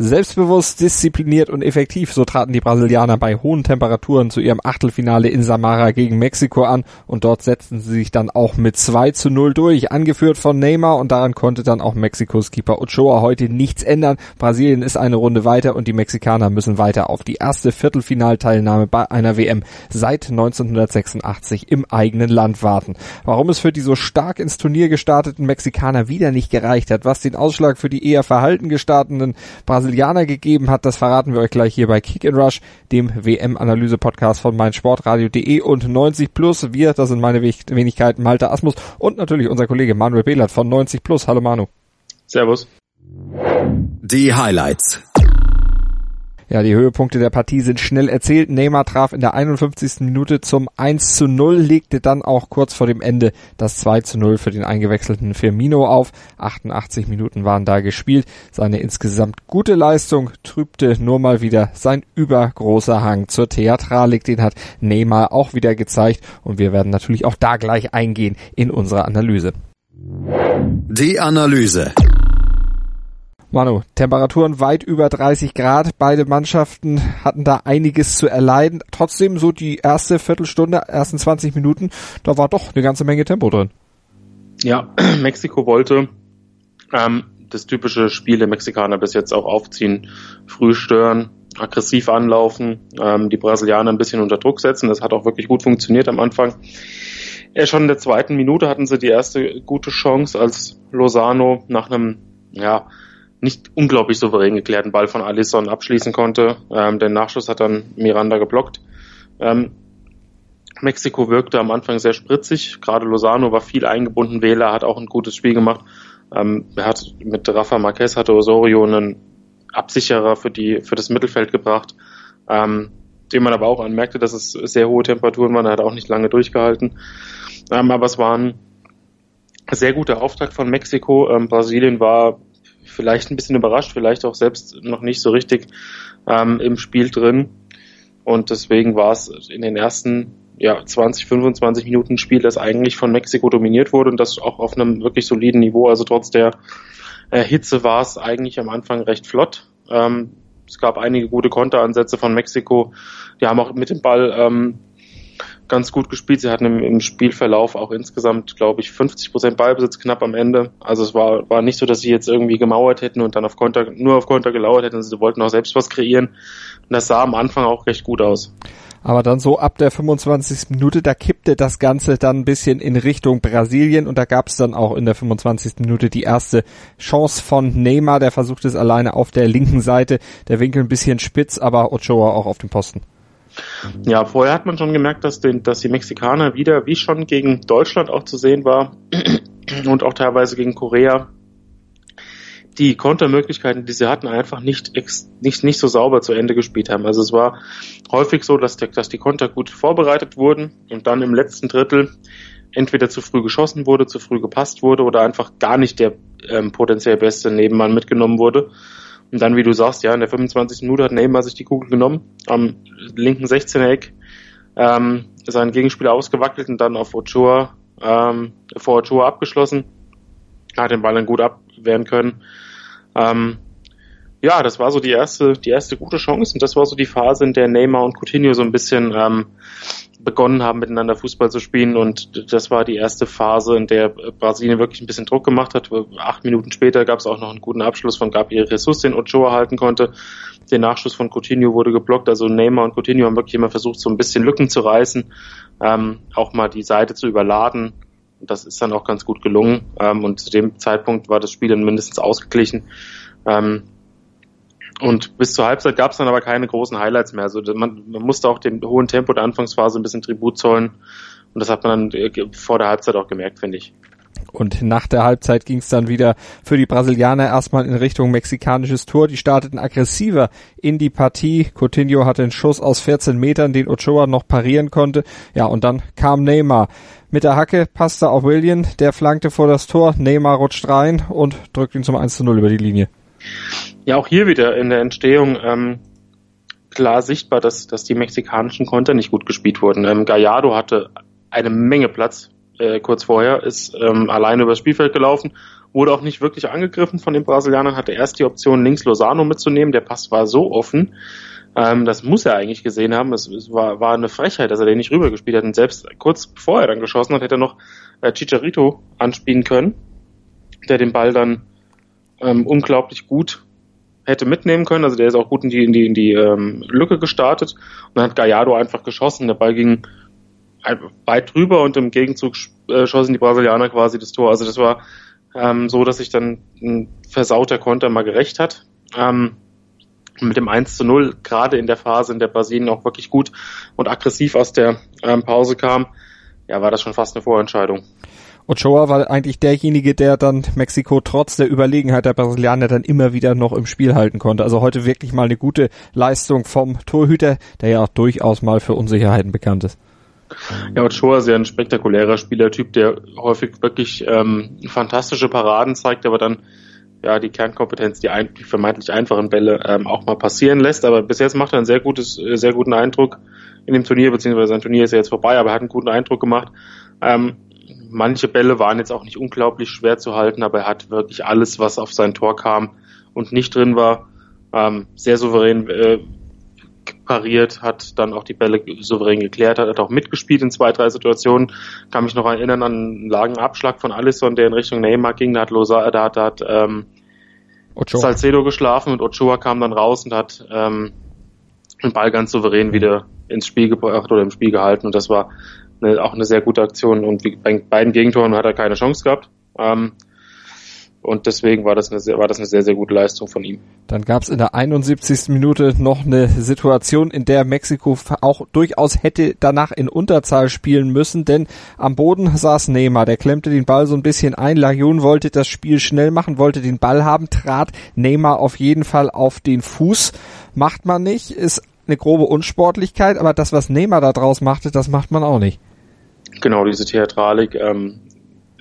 Selbstbewusst, diszipliniert und effektiv, so traten die Brasilianer bei hohen Temperaturen zu ihrem Achtelfinale in Samara gegen Mexiko an und dort setzten sie sich dann auch mit 2 zu 0 durch, angeführt von Neymar und daran konnte dann auch Mexikos Keeper Ochoa heute nichts ändern. Brasilien ist eine Runde weiter und die Mexikaner müssen weiter auf die erste Viertelfinalteilnahme bei einer WM seit 1986 im eigenen Land warten. Warum es für die so stark ins Turnier gestarteten Mexikaner wieder nicht gereicht hat, was den Ausschlag für die eher verhalten gestarteten Brasilianer Brasilianer gegeben hat, das verraten wir euch gleich hier bei Kick and Rush, dem WM-Analyse-Podcast von meinsportradio.de und 90 Plus. Wir, das sind meine Wenigkeiten Malte Asmus und natürlich unser Kollege Manuel Behlert von 90 Plus. Hallo Manu. Servus. Die Highlights. Ja, die Höhepunkte der Partie sind schnell erzählt. Neymar traf in der 51. Minute zum 1 zu 0, legte dann auch kurz vor dem Ende das 2 zu 0 für den eingewechselten Firmino auf. 88 Minuten waren da gespielt. Seine insgesamt gute Leistung trübte nur mal wieder sein übergroßer Hang zur Theatralik. Den hat Neymar auch wieder gezeigt und wir werden natürlich auch da gleich eingehen in unserer Analyse. Die Analyse. Manu, Temperaturen weit über 30 Grad. Beide Mannschaften hatten da einiges zu erleiden. Trotzdem so die erste Viertelstunde, ersten 20 Minuten, da war doch eine ganze Menge Tempo drin. Ja, Mexiko wollte ähm, das typische Spiel der Mexikaner bis jetzt auch aufziehen. Früh stören, aggressiv anlaufen, ähm, die Brasilianer ein bisschen unter Druck setzen. Das hat auch wirklich gut funktioniert am Anfang. Ja, schon in der zweiten Minute hatten sie die erste gute Chance, als Lozano nach einem ja, nicht unglaublich souverän geklärten Ball von Alisson abschließen konnte. Ähm, den Nachschuss hat dann Miranda geblockt. Ähm, Mexiko wirkte am Anfang sehr spritzig. Gerade Lozano war viel eingebunden. Wähler hat auch ein gutes Spiel gemacht. Ähm, er hat mit Rafa Marquez hatte Osorio einen Absicherer für die für das Mittelfeld gebracht, ähm, dem man aber auch anmerkte, dass es sehr hohe Temperaturen waren. Er hat auch nicht lange durchgehalten. Ähm, aber es war ein sehr guter Auftakt von Mexiko. Ähm, Brasilien war vielleicht ein bisschen überrascht, vielleicht auch selbst noch nicht so richtig ähm, im Spiel drin. Und deswegen war es in den ersten ja, 20, 25 Minuten Spiel, das eigentlich von Mexiko dominiert wurde und das auch auf einem wirklich soliden Niveau. Also trotz der äh, Hitze war es eigentlich am Anfang recht flott. Ähm, es gab einige gute Konteransätze von Mexiko. Die haben auch mit dem Ball ähm, ganz gut gespielt. Sie hatten im, im Spielverlauf auch insgesamt, glaube ich, 50 Prozent Ballbesitz knapp am Ende. Also es war, war nicht so, dass sie jetzt irgendwie gemauert hätten und dann auf Konter, nur auf Konter gelauert hätten. Sie wollten auch selbst was kreieren. Und das sah am Anfang auch recht gut aus. Aber dann so ab der 25. Minute, da kippte das Ganze dann ein bisschen in Richtung Brasilien und da gab es dann auch in der 25. Minute die erste Chance von Neymar, der versucht es alleine auf der linken Seite, der Winkel ein bisschen spitz, aber Ochoa auch auf dem Posten. Ja, vorher hat man schon gemerkt, dass, den, dass die Mexikaner wieder, wie schon gegen Deutschland auch zu sehen war und auch teilweise gegen Korea, die Kontermöglichkeiten, die sie hatten, einfach nicht, nicht, nicht so sauber zu Ende gespielt haben. Also es war häufig so, dass, der, dass die Konter gut vorbereitet wurden und dann im letzten Drittel entweder zu früh geschossen wurde, zu früh gepasst wurde oder einfach gar nicht der ähm, potenziell beste Nebenmann mitgenommen wurde. Und dann, wie du sagst, ja, in der 25. Minute hat Neymar sich die Kugel genommen, am linken 16er Eck, ähm, seinen Gegenspieler ausgewackelt und dann auf Ochoa, ähm, vor Ochoa abgeschlossen. Hat den Ball dann gut abwehren können. Ähm, ja, das war so die erste, die erste gute Chance und das war so die Phase, in der Neymar und Coutinho so ein bisschen ähm, begonnen haben, miteinander Fußball zu spielen und das war die erste Phase, in der Brasilien wirklich ein bisschen Druck gemacht hat. Acht Minuten später gab es auch noch einen guten Abschluss von Gabriel Jesus, den Ochoa halten konnte. Der Nachschuss von Coutinho wurde geblockt, also Neymar und Coutinho haben wirklich immer versucht, so ein bisschen Lücken zu reißen, ähm, auch mal die Seite zu überladen. Und das ist dann auch ganz gut gelungen. Ähm, und zu dem Zeitpunkt war das Spiel dann mindestens ausgeglichen. Ähm, und bis zur Halbzeit gab es dann aber keine großen Highlights mehr. Also man, man musste auch dem hohen Tempo der Anfangsphase ein bisschen Tribut zollen. Und das hat man dann äh, vor der Halbzeit auch gemerkt, finde ich. Und nach der Halbzeit ging es dann wieder für die Brasilianer erstmal in Richtung mexikanisches Tor. Die starteten aggressiver in die Partie. Coutinho hatte einen Schuss aus 14 Metern, den Ochoa noch parieren konnte. Ja, und dann kam Neymar. Mit der Hacke passte auf William, der flankte vor das Tor. Neymar rutscht rein und drückt ihn zum 1 zu 0 über die Linie. Ja, auch hier wieder in der Entstehung ähm, klar sichtbar, dass, dass die mexikanischen Konter nicht gut gespielt wurden. Ähm, Gallardo hatte eine Menge Platz äh, kurz vorher, ist ähm, alleine übers Spielfeld gelaufen, wurde auch nicht wirklich angegriffen von den Brasilianern, hatte erst die Option, links Lozano mitzunehmen. Der Pass war so offen, ähm, das muss er eigentlich gesehen haben. Es, es, war, war eine Frechheit, dass er den nicht rübergespielt hat. Und selbst kurz bevor er dann geschossen hat, hätte er noch äh, Chicharito anspielen können, der den Ball dann ähm, unglaublich gut hätte mitnehmen können. Also der ist auch gut in die, in die, in die ähm, Lücke gestartet. Und dann hat Gallardo einfach geschossen. Der Ball ging weit drüber und im Gegenzug äh, schossen die Brasilianer quasi das Tor. Also das war ähm, so, dass sich dann ein versauter Konter mal gerecht hat. Ähm, mit dem 1 zu 0, gerade in der Phase, in der Brasilien auch wirklich gut und aggressiv aus der ähm, Pause kam, ja, war das schon fast eine Vorentscheidung. Ochoa war eigentlich derjenige, der dann Mexiko trotz der Überlegenheit der Brasilianer dann immer wieder noch im Spiel halten konnte. Also heute wirklich mal eine gute Leistung vom Torhüter, der ja auch durchaus mal für Unsicherheiten bekannt ist. Ja, Ochoa ist ja ein spektakulärer Spielertyp, der häufig wirklich ähm, fantastische Paraden zeigt, aber dann ja die Kernkompetenz, die, ein, die vermeintlich einfachen Bälle ähm, auch mal passieren lässt. Aber bis jetzt macht er einen sehr gutes, äh, sehr guten Eindruck in dem Turnier, beziehungsweise sein Turnier ist ja jetzt vorbei, aber er hat einen guten Eindruck gemacht. Ähm, manche Bälle waren jetzt auch nicht unglaublich schwer zu halten, aber er hat wirklich alles, was auf sein Tor kam und nicht drin war, ähm, sehr souverän äh, pariert, hat dann auch die Bälle souverän geklärt, hat, hat auch mitgespielt in zwei, drei Situationen. Kann mich noch erinnern an einen langen Abschlag von Alisson, der in Richtung Neymar ging. Da hat Losa, da hat, da hat ähm, Ochoa. Salcedo geschlafen und Ochoa kam dann raus und hat ähm, den Ball ganz souverän wieder ins Spiel gebracht oder im Spiel gehalten. Und das war eine, auch eine sehr gute Aktion. Und bei beiden Gegentoren hat er keine Chance gehabt. Ähm, und deswegen war das eine sehr, war das eine sehr, sehr gute Leistung von ihm. Dann gab es in der 71. Minute noch eine Situation, in der Mexiko auch durchaus hätte danach in Unterzahl spielen müssen, denn am Boden saß Neymar, der klemmte den Ball so ein bisschen ein. Lajun wollte das Spiel schnell machen, wollte den Ball haben, trat Neymar auf jeden Fall auf den Fuß. Macht man nicht, ist eine grobe Unsportlichkeit, aber das, was Neymar da draus machte, das macht man auch nicht. Genau, diese Theatralik, ähm,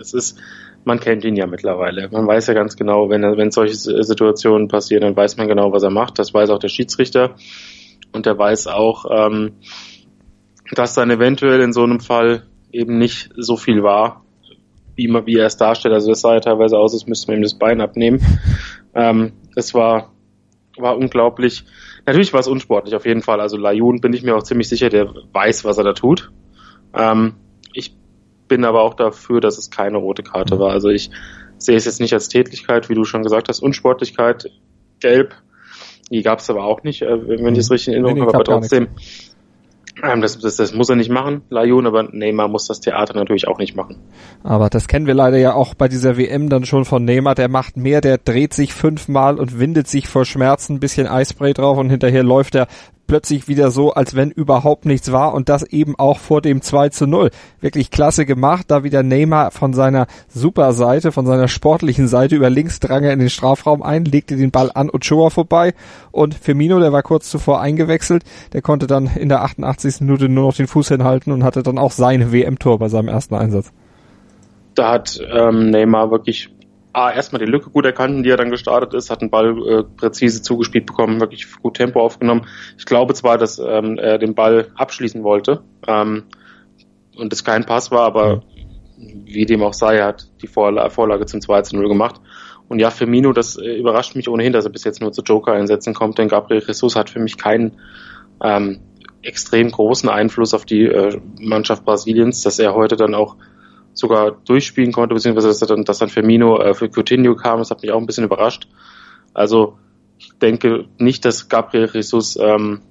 es ist, man kennt ihn ja mittlerweile. Man weiß ja ganz genau, wenn, wenn solche Situationen passieren, dann weiß man genau, was er macht. Das weiß auch der Schiedsrichter. Und der weiß auch, ähm, dass dann eventuell in so einem Fall eben nicht so viel war, wie, man, wie er es darstellt. Also das sah ja teilweise aus, als müsste man ihm das Bein abnehmen. Ähm, das war, war unglaublich. Natürlich war es unsportlich, auf jeden Fall. Also Layun bin ich mir auch ziemlich sicher, der weiß, was er da tut. Ähm, bin aber auch dafür, dass es keine rote Karte war. Also ich sehe es jetzt nicht als Tätigkeit, wie du schon gesagt hast, Unsportlichkeit, gelb. Die gab es aber auch nicht, äh, wenn ich es richtig in Erinnerung habe, aber trotzdem, ähm, das, das, das muss er nicht machen, Layun, aber Neymar muss das Theater natürlich auch nicht machen. Aber das kennen wir leider ja auch bei dieser WM dann schon von Neymar, der macht mehr, der dreht sich fünfmal und windet sich vor Schmerzen, bisschen Eispray drauf und hinterher läuft er plötzlich wieder so, als wenn überhaupt nichts war und das eben auch vor dem 2 zu 0. Wirklich klasse gemacht, da wieder Neymar von seiner super Seite, von seiner sportlichen Seite über links drang er in den Strafraum ein, legte den Ball an Ochoa vorbei und Firmino, der war kurz zuvor eingewechselt, der konnte dann in der 88. Minute nur noch den Fuß hinhalten und hatte dann auch sein WM-Tor bei seinem ersten Einsatz. Da hat ähm, Neymar wirklich A, erstmal die Lücke gut erkannt, die er dann gestartet ist, hat den Ball äh, präzise zugespielt bekommen, wirklich gut Tempo aufgenommen. Ich glaube zwar, dass ähm, er den Ball abschließen wollte ähm, und es kein Pass war, aber wie dem auch sei, er hat die Vorla Vorlage zum 2 zu 0 gemacht. Und ja, Firmino, das äh, überrascht mich ohnehin, dass er bis jetzt nur zu Joker-Einsätzen kommt, denn Gabriel Jesus hat für mich keinen ähm, extrem großen Einfluss auf die äh, Mannschaft Brasiliens, dass er heute dann auch sogar durchspielen konnte, beziehungsweise dass dann, dass dann Firmino äh, für Coutinho kam, das hat mich auch ein bisschen überrascht. Also ich denke nicht, dass Gabriel Jesus ähm,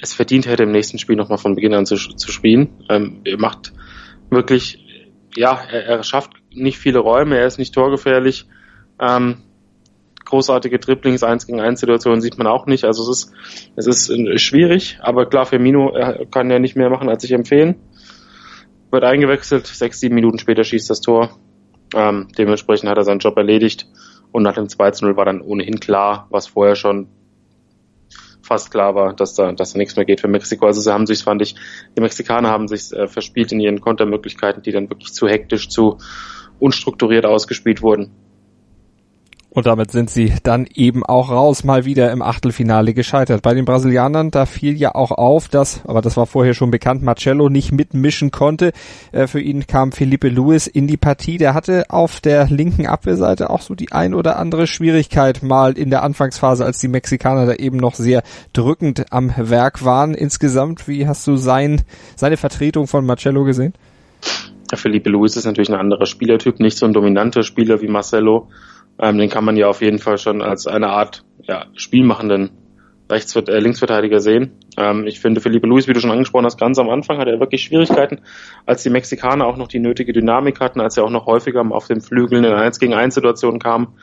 es verdient hätte, im nächsten Spiel nochmal von Beginn an zu, zu spielen. Ähm, er macht wirklich, ja, er, er schafft nicht viele Räume, er ist nicht torgefährlich. Ähm, großartige Dribblings, 1 gegen 1 Situationen sieht man auch nicht. Also es ist, es ist äh, schwierig, aber klar, Firmino kann ja nicht mehr machen, als sich empfehlen wird eingewechselt, sechs, sieben Minuten später schießt das Tor. Ähm, dementsprechend hat er seinen Job erledigt und nach dem 2-0 war dann ohnehin klar, was vorher schon fast klar war, dass da, dass da nichts mehr geht für Mexiko. Also sie haben sich, fand ich, die Mexikaner haben sich äh, verspielt in ihren Kontermöglichkeiten, die dann wirklich zu hektisch, zu unstrukturiert ausgespielt wurden. Und damit sind sie dann eben auch raus, mal wieder im Achtelfinale gescheitert. Bei den Brasilianern, da fiel ja auch auf, dass, aber das war vorher schon bekannt, Marcello nicht mitmischen konnte. Äh, für ihn kam Felipe Luis in die Partie. Der hatte auf der linken Abwehrseite auch so die ein oder andere Schwierigkeit mal in der Anfangsphase, als die Mexikaner da eben noch sehr drückend am Werk waren. Insgesamt, wie hast du sein, seine Vertretung von Marcello gesehen? Felipe Luis ist natürlich ein anderer Spielertyp, nicht so ein dominanter Spieler wie Marcelo ähm, den kann man ja auf jeden Fall schon als eine Art ja, spielmachenden Rechts äh, Linksverteidiger sehen. Ähm, ich finde, Felipe Luis, wie du schon angesprochen hast, ganz am Anfang hatte er wirklich Schwierigkeiten, als die Mexikaner auch noch die nötige Dynamik hatten, als er auch noch häufiger auf den Flügeln in 1 gegen 1 Situationen kam.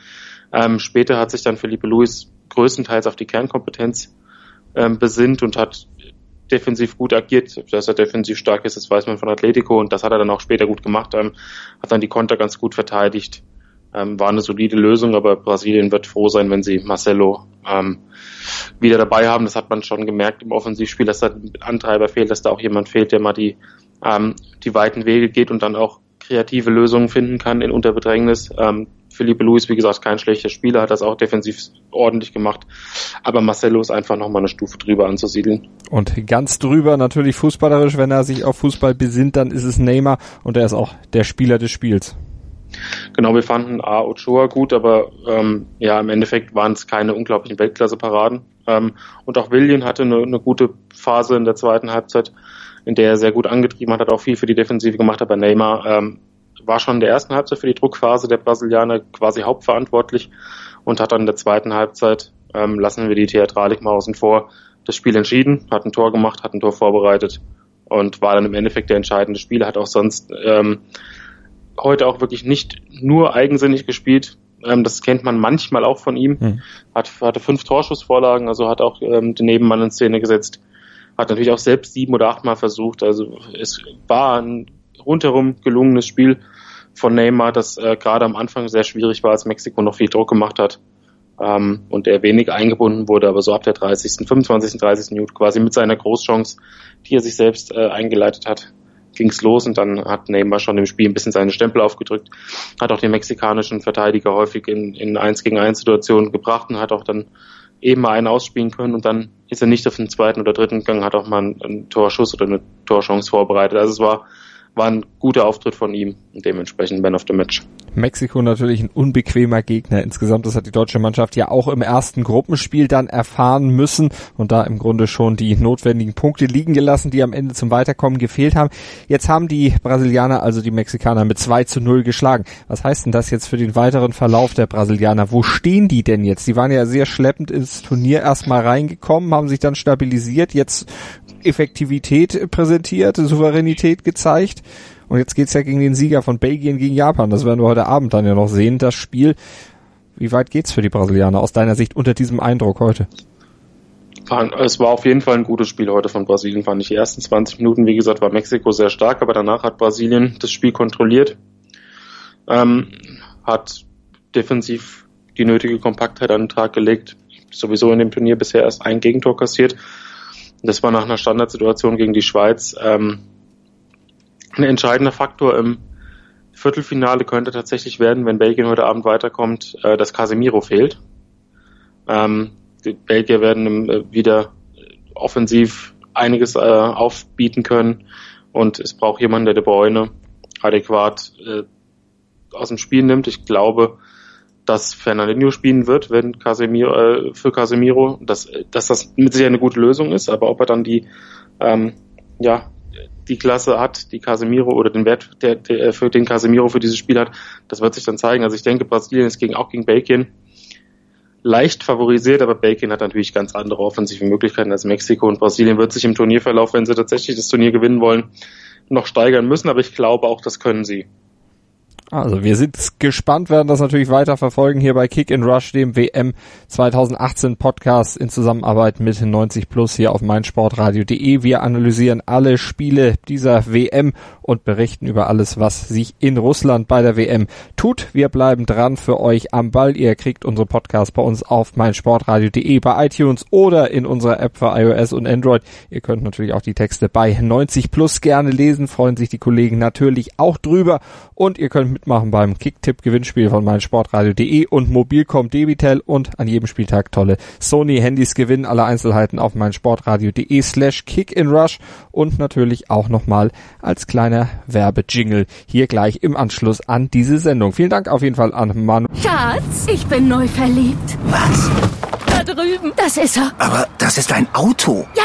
Ähm, später hat sich dann Felipe Luis größtenteils auf die Kernkompetenz ähm, besinnt und hat defensiv gut agiert, dass er defensiv stark ist, das weiß man von Atletico und das hat er dann auch später gut gemacht, ähm, hat dann die Konter ganz gut verteidigt ähm, war eine solide Lösung, aber Brasilien wird froh sein, wenn sie Marcelo ähm, wieder dabei haben. Das hat man schon gemerkt im Offensivspiel, dass da ein Antreiber fehlt, dass da auch jemand fehlt, der mal die, ähm, die weiten Wege geht und dann auch kreative Lösungen finden kann in Unterbedrängnis. Ähm, Felipe Luis, wie gesagt, kein schlechter Spieler, hat das auch defensiv ordentlich gemacht. Aber Marcelo ist einfach nochmal eine Stufe drüber anzusiedeln. Und ganz drüber natürlich fußballerisch, wenn er sich auf Fußball besinnt, dann ist es Neymar und er ist auch der Spieler des Spiels. Genau, wir fanden A. Ochoa gut, aber ähm, ja, im Endeffekt waren es keine unglaublichen Weltklasse-Paraden. Ähm, und auch William hatte eine, eine gute Phase in der zweiten Halbzeit, in der er sehr gut angetrieben hat, hat auch viel für die Defensive gemacht, aber Neymar ähm, war schon in der ersten Halbzeit für die Druckphase der Brasilianer quasi hauptverantwortlich und hat dann in der zweiten Halbzeit, ähm, lassen wir die Theatralik mal außen vor, das Spiel entschieden, hat ein Tor gemacht, hat ein Tor vorbereitet und war dann im Endeffekt der entscheidende Spieler, hat auch sonst ähm, heute auch wirklich nicht nur eigensinnig gespielt. Ähm, das kennt man manchmal auch von ihm. Mhm. Hat, hatte fünf Torschussvorlagen, also hat auch ähm, den Nebenmann in Szene gesetzt. Hat natürlich auch selbst sieben oder achtmal versucht. Also es war ein rundherum gelungenes Spiel von Neymar, das äh, gerade am Anfang sehr schwierig war, als Mexiko noch viel Druck gemacht hat. Ähm, und er wenig eingebunden wurde, aber so ab der 30., 25., 30. Minute quasi mit seiner Großchance, die er sich selbst äh, eingeleitet hat, ging's los und dann hat Neymar schon im Spiel ein bisschen seine Stempel aufgedrückt, hat auch den mexikanischen Verteidiger häufig in, in 1 gegen 1 Situationen gebracht und hat auch dann eben mal einen ausspielen können und dann ist er nicht auf den zweiten oder dritten gegangen, hat auch mal einen, einen Torschuss oder eine Torchance vorbereitet. Also es war war ein guter Auftritt von ihm und dementsprechend Man of the Match. Mexiko natürlich ein unbequemer Gegner. Insgesamt, das hat die deutsche Mannschaft ja auch im ersten Gruppenspiel dann erfahren müssen und da im Grunde schon die notwendigen Punkte liegen gelassen, die am Ende zum Weiterkommen gefehlt haben. Jetzt haben die Brasilianer, also die Mexikaner, mit 2 zu 0 geschlagen. Was heißt denn das jetzt für den weiteren Verlauf der Brasilianer? Wo stehen die denn jetzt? Die waren ja sehr schleppend ins Turnier erstmal reingekommen, haben sich dann stabilisiert. Jetzt Effektivität präsentiert, Souveränität gezeigt. Und jetzt geht's ja gegen den Sieger von Belgien gegen Japan. Das werden wir heute Abend dann ja noch sehen, das Spiel. Wie weit geht's für die Brasilianer aus deiner Sicht unter diesem Eindruck heute? Es war auf jeden Fall ein gutes Spiel heute von Brasilien, fand ich. Die ersten 20 Minuten, wie gesagt, war Mexiko sehr stark, aber danach hat Brasilien das Spiel kontrolliert, ähm, hat defensiv die nötige Kompaktheit an den Tag gelegt, sowieso in dem Turnier bisher erst ein Gegentor kassiert das war nach einer Standardsituation gegen die Schweiz. Ähm, ein entscheidender Faktor im Viertelfinale könnte tatsächlich werden, wenn Belgien heute Abend weiterkommt, äh, dass Casemiro fehlt. Ähm, die Belgier werden äh, wieder offensiv einiges äh, aufbieten können und es braucht jemanden, der De Bruyne adäquat äh, aus dem Spiel nimmt. Ich glaube, dass Fernandinho spielen wird, wenn Casemiro, äh, für Casemiro, dass, dass das mit Sicherheit eine gute Lösung ist, aber ob er dann die, ähm, ja, die Klasse hat, die Casemiro oder den Wert, der, der für den Casemiro für dieses Spiel hat, das wird sich dann zeigen. Also ich denke, Brasilien ist gegen, auch gegen Belgien leicht favorisiert, aber Belgien hat natürlich ganz andere offensive Möglichkeiten als Mexiko und Brasilien wird sich im Turnierverlauf, wenn sie tatsächlich das Turnier gewinnen wollen, noch steigern müssen, aber ich glaube auch, das können sie. Also wir sind gespannt, werden das natürlich weiter verfolgen hier bei Kick in Rush, dem WM 2018 Podcast in Zusammenarbeit mit 90 Plus hier auf meinsportradio.de. Wir analysieren alle Spiele dieser WM und berichten über alles, was sich in Russland bei der WM tut. Wir bleiben dran für euch am Ball. Ihr kriegt unsere Podcasts bei uns auf meinsportradio.de, bei iTunes oder in unserer App für iOS und Android. Ihr könnt natürlich auch die Texte bei 90 Plus gerne lesen, freuen sich die Kollegen natürlich auch drüber und ihr könnt mitmachen beim Kicktipp-Gewinnspiel von meinsportradio.de und Mobilcom Debitel und an jedem Spieltag tolle Sony-Handys gewinnen. Alle Einzelheiten auf meinsportradio.de slash kickinrush und natürlich auch nochmal als kleiner Werbejingle hier gleich im Anschluss an diese Sendung. Vielen Dank auf jeden Fall an Manu. Schatz, ich bin neu verliebt. Was? Da drüben. Das ist er. Aber das ist ein Auto. Ja,